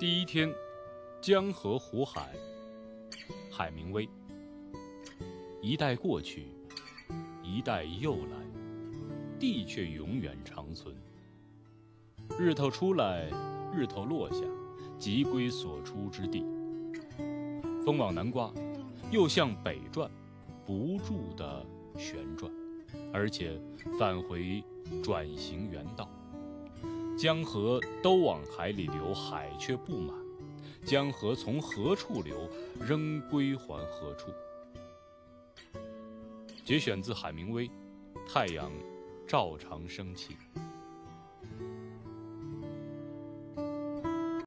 第一天，江河湖海，海明威。一代过去，一代又来，地却永远长存。日头出来，日头落下，即归所出之地。风往南刮，又向北转，不住的旋转，而且返回转行原道。江河都往海里流，海却不满。江河从何处流，仍归还何处？节选自海明威《太阳照常升起》。